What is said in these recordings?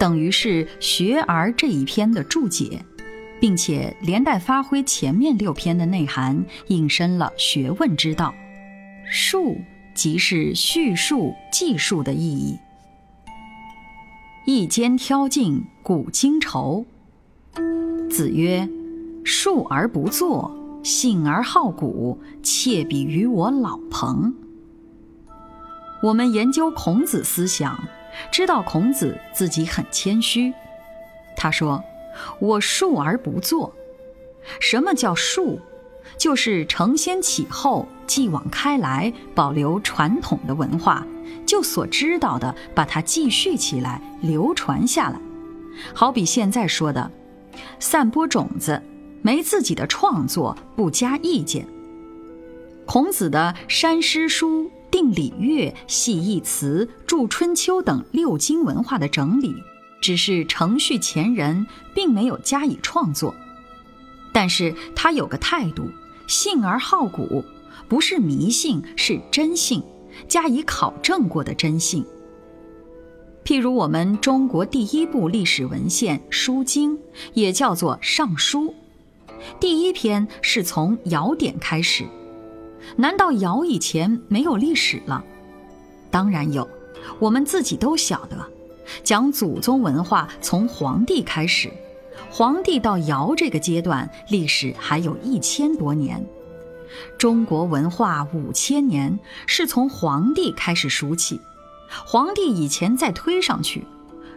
等于是《学而》这一篇的注解，并且连带发挥前面六篇的内涵，引申了学问之道。述即是叙述、记述的意义。一肩挑尽古今愁。子曰：“述而不作，信而好古，窃比于我老彭。”我们研究孔子思想。知道孔子自己很谦虚，他说：“我述而不作。什么叫述？就是承先启后，继往开来，保留传统的文化，就所知道的，把它继续起来，流传下来。好比现在说的，散播种子，没自己的创作，不加意见。孔子的山师书。”定礼乐、系义词、著春秋等六经文化的整理，只是程序前人，并没有加以创作。但是他有个态度，信而好古，不是迷信，是真信，加以考证过的真信。譬如我们中国第一部历史文献《书经》，也叫做《尚书》，第一篇是从尧典开始。难道尧以前没有历史了？当然有，我们自己都晓得。讲祖宗文化从黄帝开始，黄帝到尧这个阶段，历史还有一千多年。中国文化五千年是从黄帝开始数起，黄帝以前再推上去。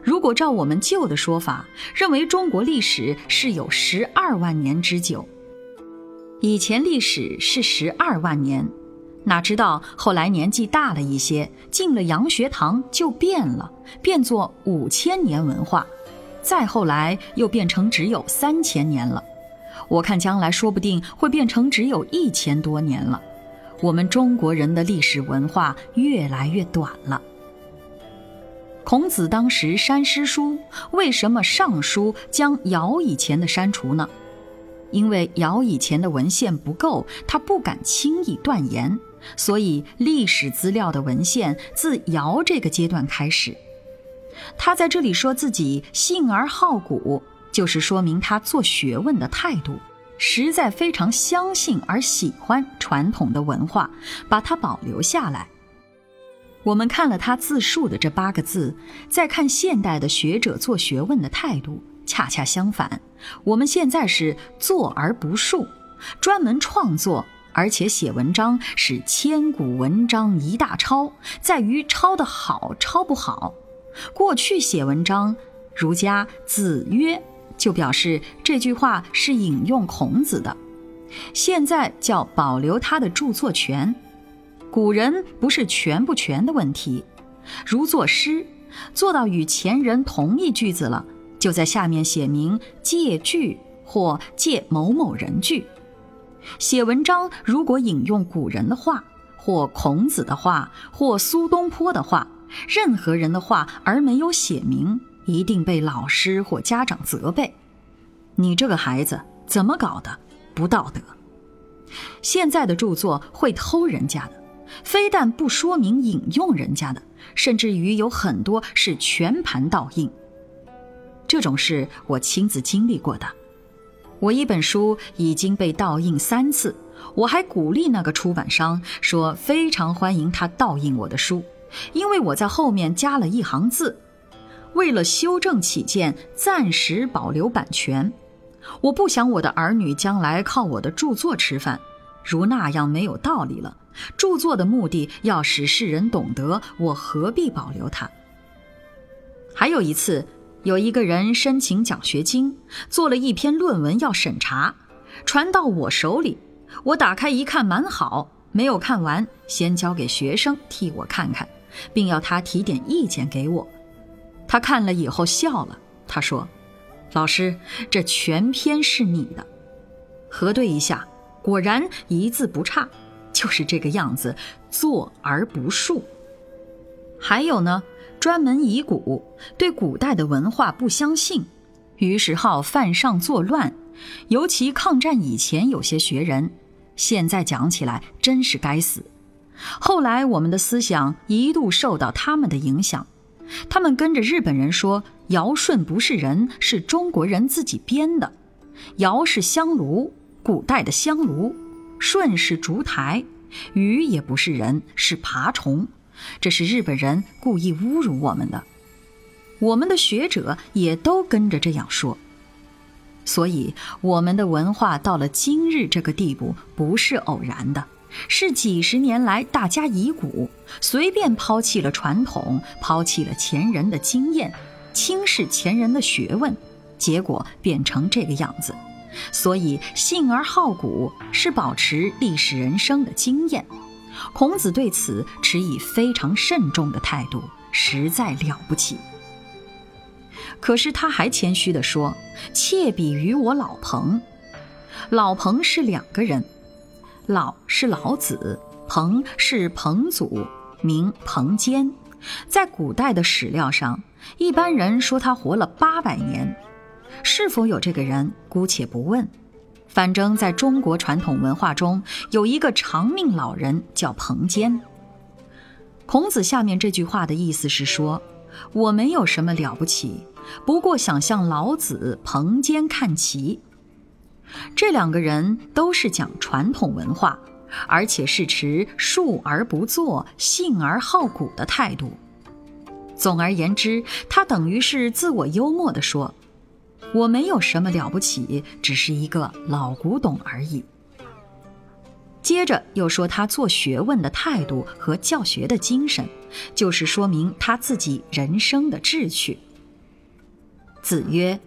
如果照我们旧的说法，认为中国历史是有十二万年之久。以前历史是十二万年，哪知道后来年纪大了一些，进了洋学堂就变了，变作五千年文化，再后来又变成只有三千年了。我看将来说不定会变成只有一千多年了。我们中国人的历史文化越来越短了。孔子当时删诗书，为什么尚书将尧以前的删除呢？因为尧以前的文献不够，他不敢轻易断言，所以历史资料的文献自尧这个阶段开始。他在这里说自己信而好古，就是说明他做学问的态度，实在非常相信而喜欢传统的文化，把它保留下来。我们看了他自述的这八个字，再看现代的学者做学问的态度。恰恰相反，我们现在是做而不述，专门创作，而且写文章是千古文章一大抄，在于抄的好抄不好。过去写文章，儒家子曰就表示这句话是引用孔子的，现在叫保留他的著作权。古人不是全不全的问题，如作诗，做到与前人同一句子了。就在下面写明借据或借某某人据。写文章如果引用古人的话，或孔子的话，或苏东坡的话，任何人的话而没有写明，一定被老师或家长责备。你这个孩子怎么搞的？不道德。现在的著作会偷人家的，非但不说明引用人家的，甚至于有很多是全盘盗印。这种事我亲自经历过的。我一本书已经被盗印三次，我还鼓励那个出版商说非常欢迎他盗印我的书，因为我在后面加了一行字，为了修正起见，暂时保留版权。我不想我的儿女将来靠我的著作吃饭，如那样没有道理了。著作的目的要使世人懂得，我何必保留它？还有一次。有一个人申请奖学金，做了一篇论文要审查，传到我手里，我打开一看，蛮好，没有看完，先交给学生替我看看，并要他提点意见给我。他看了以后笑了，他说：“老师，这全篇是你的。”核对一下，果然一字不差，就是这个样子，坐而不述。还有呢，专门疑古，对古代的文化不相信，于是好犯上作乱。尤其抗战以前有些学人，现在讲起来真是该死。后来我们的思想一度受到他们的影响，他们跟着日本人说尧舜不是人，是中国人自己编的。尧是香炉，古代的香炉；舜是烛台，禹也不是人，是爬虫。这是日本人故意侮辱我们的，我们的学者也都跟着这样说，所以我们的文化到了今日这个地步不是偶然的，是几十年来大家遗骨随便抛弃了传统，抛弃了前人的经验，轻视前人的学问，结果变成这个样子。所以信而好古是保持历史人生的经验。孔子对此持以非常慎重的态度，实在了不起。可是他还谦虚地说：“妾比于我老彭。”老彭是两个人，老是老子，彭是彭祖，名彭坚。在古代的史料上，一般人说他活了八百年，是否有这个人，姑且不问。反正，在中国传统文化中，有一个长命老人叫彭坚。孔子下面这句话的意思是说，我没有什么了不起，不过想向老子、彭坚看齐。这两个人都是讲传统文化，而且是持述而不作、信而好古的态度。总而言之，他等于是自我幽默地说。我没有什么了不起，只是一个老古董而已。接着又说他做学问的态度和教学的精神，就是说明他自己人生的志趣。子曰：“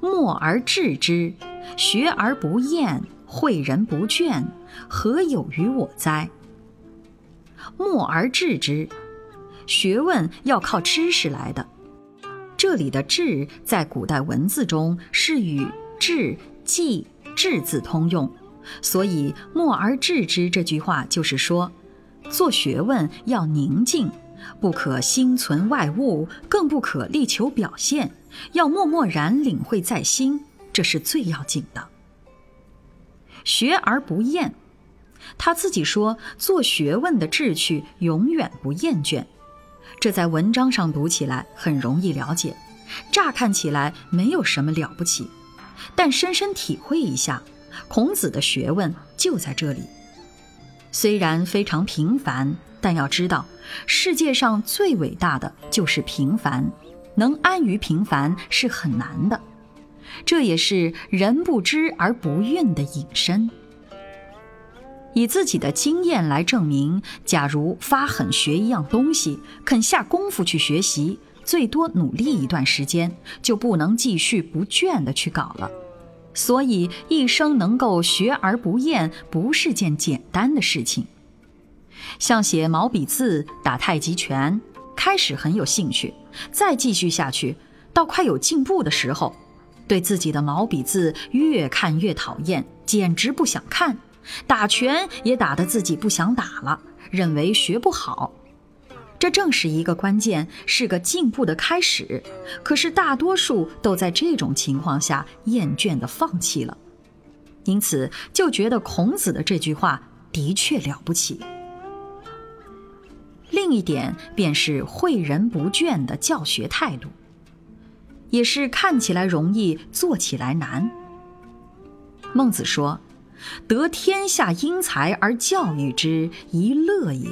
默而志之，学而不厌，诲人不倦，何有于我哉？”默而志之，学问要靠知识来的。这里的“志”在古代文字中是与“志”“记”“志”字通用，所以“默而志之”这句话就是说，做学问要宁静，不可心存外物，更不可力求表现，要默默然领会在心，这是最要紧的。学而不厌，他自己说，做学问的志趣永远不厌倦。这在文章上读起来很容易了解，乍看起来没有什么了不起，但深深体会一下，孔子的学问就在这里。虽然非常平凡，但要知道，世界上最伟大的就是平凡，能安于平凡是很难的，这也是人不知而不愠的隐身。以自己的经验来证明，假如发狠学一样东西，肯下功夫去学习，最多努力一段时间，就不能继续不倦地去搞了。所以，一生能够学而不厌，不是件简单的事情。像写毛笔字、打太极拳，开始很有兴趣，再继续下去，到快有进步的时候，对自己的毛笔字越看越讨厌，简直不想看。打拳也打得自己不想打了，认为学不好，这正是一个关键，是个进步的开始。可是大多数都在这种情况下厌倦的放弃了，因此就觉得孔子的这句话的确了不起。另一点便是诲人不倦的教学态度，也是看起来容易，做起来难。孟子说。得天下英才而教育之，一乐也；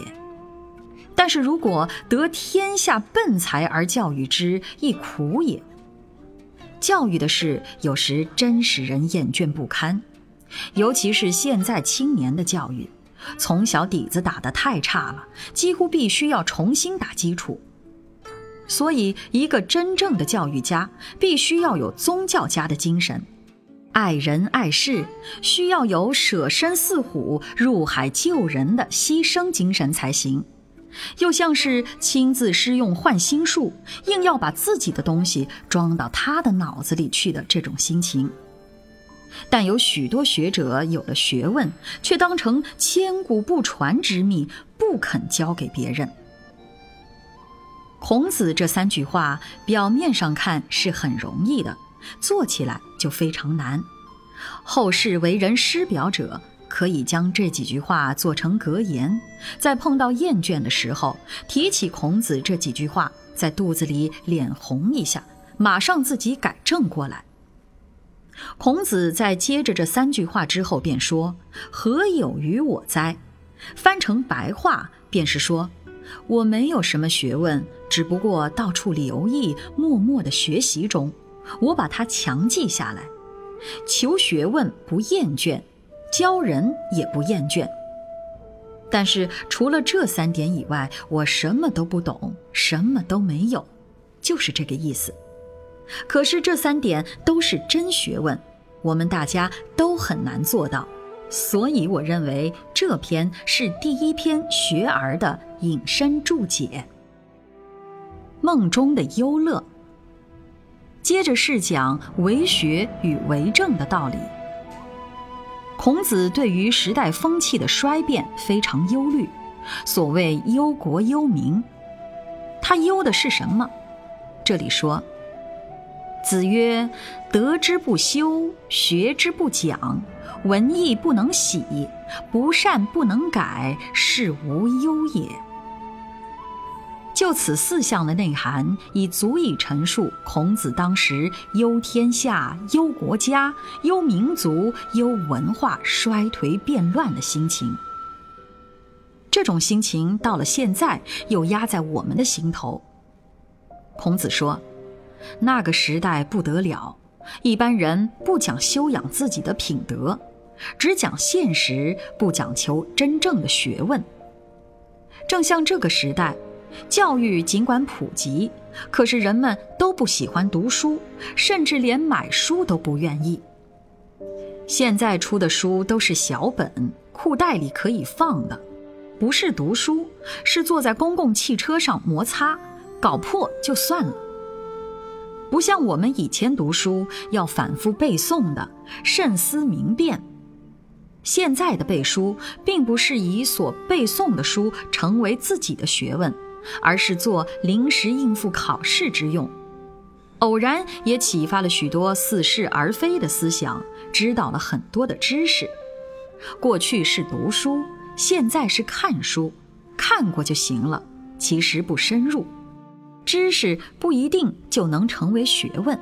但是如果得天下笨才而教育之，亦苦也。教育的事有时真使人厌倦不堪，尤其是现在青年的教育，从小底子打得太差了，几乎必须要重新打基础。所以，一个真正的教育家，必须要有宗教家的精神。爱人爱事，需要有舍身饲虎、入海救人的牺牲精神才行。又像是亲自施用换心术，硬要把自己的东西装到他的脑子里去的这种心情。但有许多学者有了学问，却当成千古不传之秘，不肯交给别人。孔子这三句话，表面上看是很容易的，做起来就非常难。后世为人师表者，可以将这几句话做成格言，在碰到厌倦的时候，提起孔子这几句话，在肚子里脸红一下，马上自己改正过来。孔子在接着这三句话之后，便说：“何有于我哉？”翻成白话，便是说：“我没有什么学问，只不过到处留意，默默的学习中，我把它强记下来。求学问不厌倦，教人也不厌倦。但是除了这三点以外，我什么都不懂，什么都没有，就是这个意思。”可是这三点都是真学问，我们大家都很难做到，所以我认为这篇是第一篇学而的引申注解。梦中的忧乐，接着是讲为学与为政的道理。孔子对于时代风气的衰变非常忧虑，所谓忧国忧民，他忧的是什么？这里说。子曰：“德之不修，学之不讲，文艺不能喜，不善不能改，是无忧也。”就此四项的内涵，已足以陈述孔子当时忧天下、忧国家、忧民族、忧文化衰颓变乱的心情。这种心情到了现在，又压在我们的心头。孔子说。那个时代不得了，一般人不讲修养自己的品德，只讲现实，不讲求真正的学问。正像这个时代，教育尽管普及，可是人们都不喜欢读书，甚至连买书都不愿意。现在出的书都是小本，裤袋里可以放的，不是读书，是坐在公共汽车上摩擦，搞破就算了。不像我们以前读书要反复背诵的，慎思明辨。现在的背书，并不是以所背诵的书成为自己的学问，而是做临时应付考试之用。偶然也启发了许多似是而非的思想，知道了很多的知识。过去是读书，现在是看书，看过就行了，其实不深入。知识不一定就能成为学问。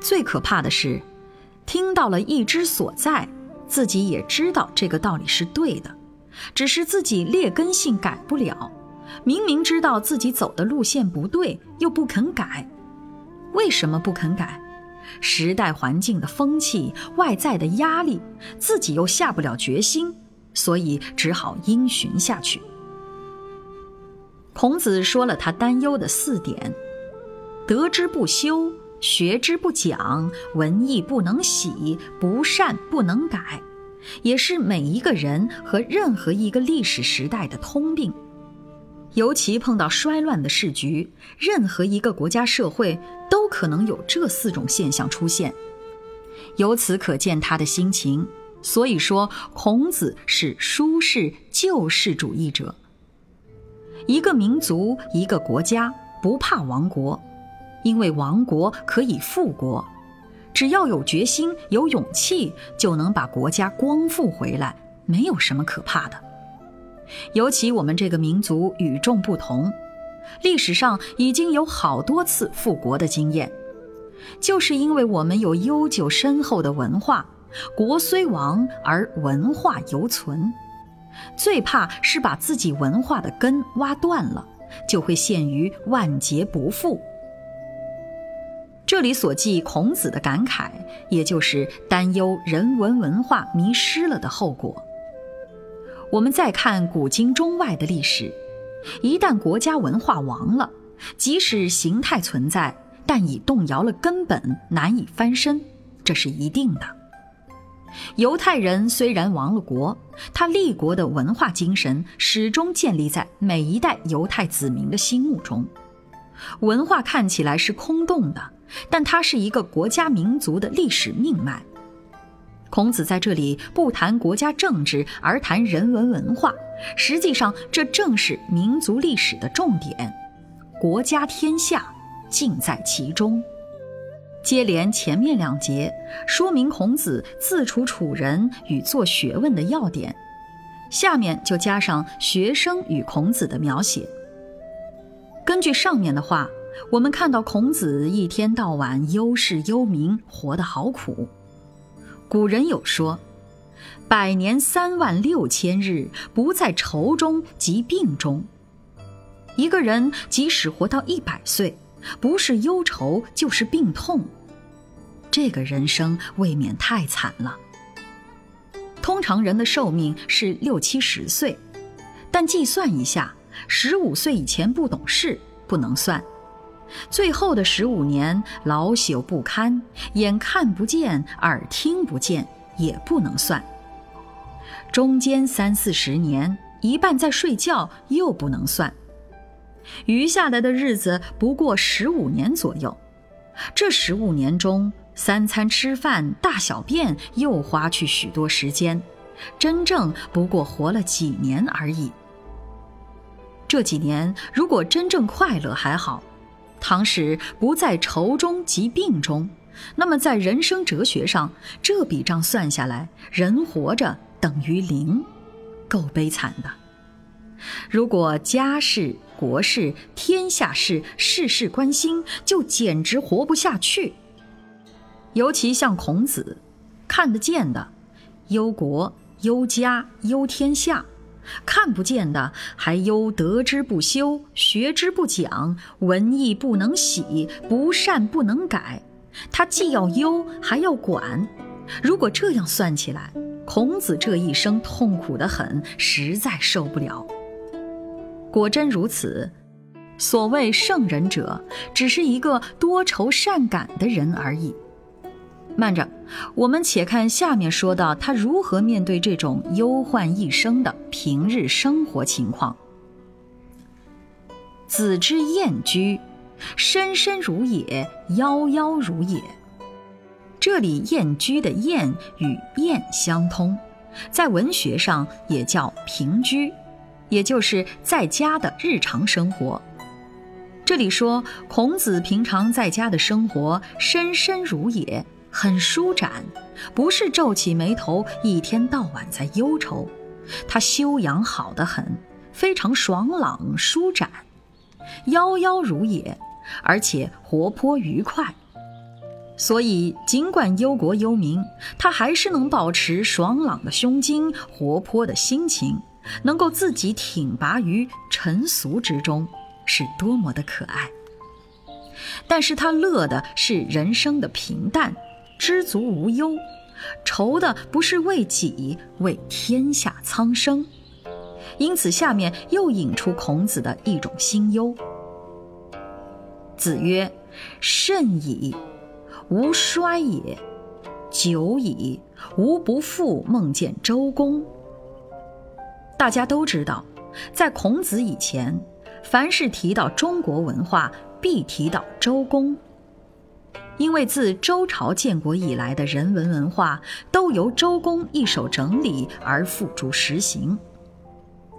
最可怕的是，听到了意之所在，自己也知道这个道理是对的，只是自己劣根性改不了。明明知道自己走的路线不对，又不肯改。为什么不肯改？时代环境的风气、外在的压力，自己又下不了决心，所以只好因循下去。孔子说了他担忧的四点：德之不修，学之不讲，文艺不能喜，不善不能改，也是每一个人和任何一个历史时代的通病。尤其碰到衰乱的世局，任何一个国家社会都可能有这四种现象出现。由此可见他的心情。所以说，孔子是舒适救世主义者。一个民族、一个国家不怕亡国，因为亡国可以复国。只要有决心、有勇气，就能把国家光复回来，没有什么可怕的。尤其我们这个民族与众不同，历史上已经有好多次复国的经验，就是因为我们有悠久深厚的文化，国虽亡而文化犹存。最怕是把自己文化的根挖断了，就会陷于万劫不复。这里所记孔子的感慨，也就是担忧人文文化迷失了的后果。我们再看古今中外的历史，一旦国家文化亡了，即使形态存在，但已动摇了根本，难以翻身，这是一定的。犹太人虽然亡了国，他立国的文化精神始终建立在每一代犹太子民的心目中。文化看起来是空洞的，但它是一个国家民族的历史命脉。孔子在这里不谈国家政治，而谈人文文化，实际上这正是民族历史的重点。国家天下，尽在其中。接连前面两节说明孔子自处处人与做学问的要点，下面就加上学生与孔子的描写。根据上面的话，我们看到孔子一天到晚忧事忧民，活得好苦。古人有说：“百年三万六千日，不在愁中即病中。”一个人即使活到一百岁。不是忧愁就是病痛，这个人生未免太惨了。通常人的寿命是六七十岁，但计算一下，十五岁以前不懂事不能算，最后的十五年老朽不堪，眼看不见耳听不见也不能算，中间三四十年一半在睡觉又不能算。余下来的日子不过十五年左右，这十五年中，三餐吃饭、大小便又花去许多时间，真正不过活了几年而已。这几年如果真正快乐还好，倘使不在愁中及病中，那么在人生哲学上，这笔账算下来，人活着等于零，够悲惨的。如果家事、国事、天下事事事关心，就简直活不下去。尤其像孔子，看得见的，忧国、忧家、忧天下；看不见的，还忧德之不修、学之不讲、文艺不能喜、不善不能改。他既要忧，还要管。如果这样算起来，孔子这一生痛苦得很，实在受不了。果真如此，所谓圣人者，只是一个多愁善感的人而已。慢着，我们且看下面说到他如何面对这种忧患一生的平日生活情况。子之燕居，深深如也，夭夭如也。这里燕居的燕与燕相通，在文学上也叫平居。也就是在家的日常生活。这里说孔子平常在家的生活，深深如也，很舒展，不是皱起眉头，一天到晚在忧愁。他修养好得很，非常爽朗舒展，夭夭如也，而且活泼愉快。所以尽管忧国忧民，他还是能保持爽朗的胸襟，活泼的心情。能够自己挺拔于尘俗之中，是多么的可爱。但是他乐的是人生的平淡，知足无忧，愁的不是为己，为天下苍生。因此，下面又引出孔子的一种心忧。子曰：“甚矣，吾衰也；久矣，吾不复梦见周公。”大家都知道，在孔子以前，凡是提到中国文化，必提到周公。因为自周朝建国以来的人文文化，都由周公一手整理而付诸实行，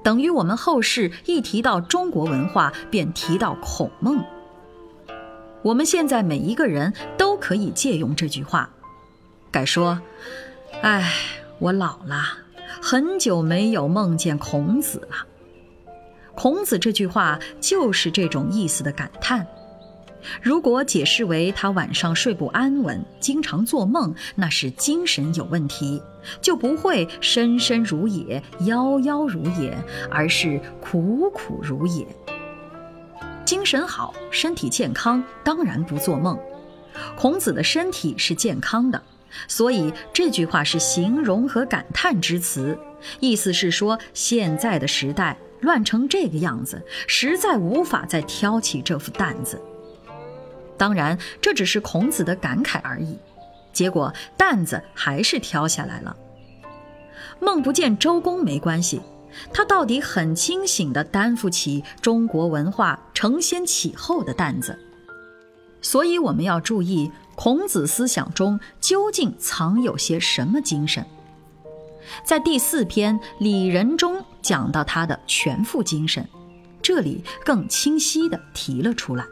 等于我们后世一提到中国文化，便提到孔孟。我们现在每一个人都可以借用这句话，改说：“哎，我老了。”很久没有梦见孔子了。孔子这句话就是这种意思的感叹。如果解释为他晚上睡不安稳，经常做梦，那是精神有问题，就不会深深如也，夭夭如也，而是苦苦如也。精神好，身体健康，当然不做梦。孔子的身体是健康的。所以这句话是形容和感叹之词，意思是说现在的时代乱成这个样子，实在无法再挑起这副担子。当然，这只是孔子的感慨而已。结果担子还是挑下来了。梦不见周公没关系，他到底很清醒地担负起中国文化承先启后的担子。所以我们要注意孔子思想中究竟藏有些什么精神。在第四篇《礼仁》中讲到他的全副精神，这里更清晰地提了出来。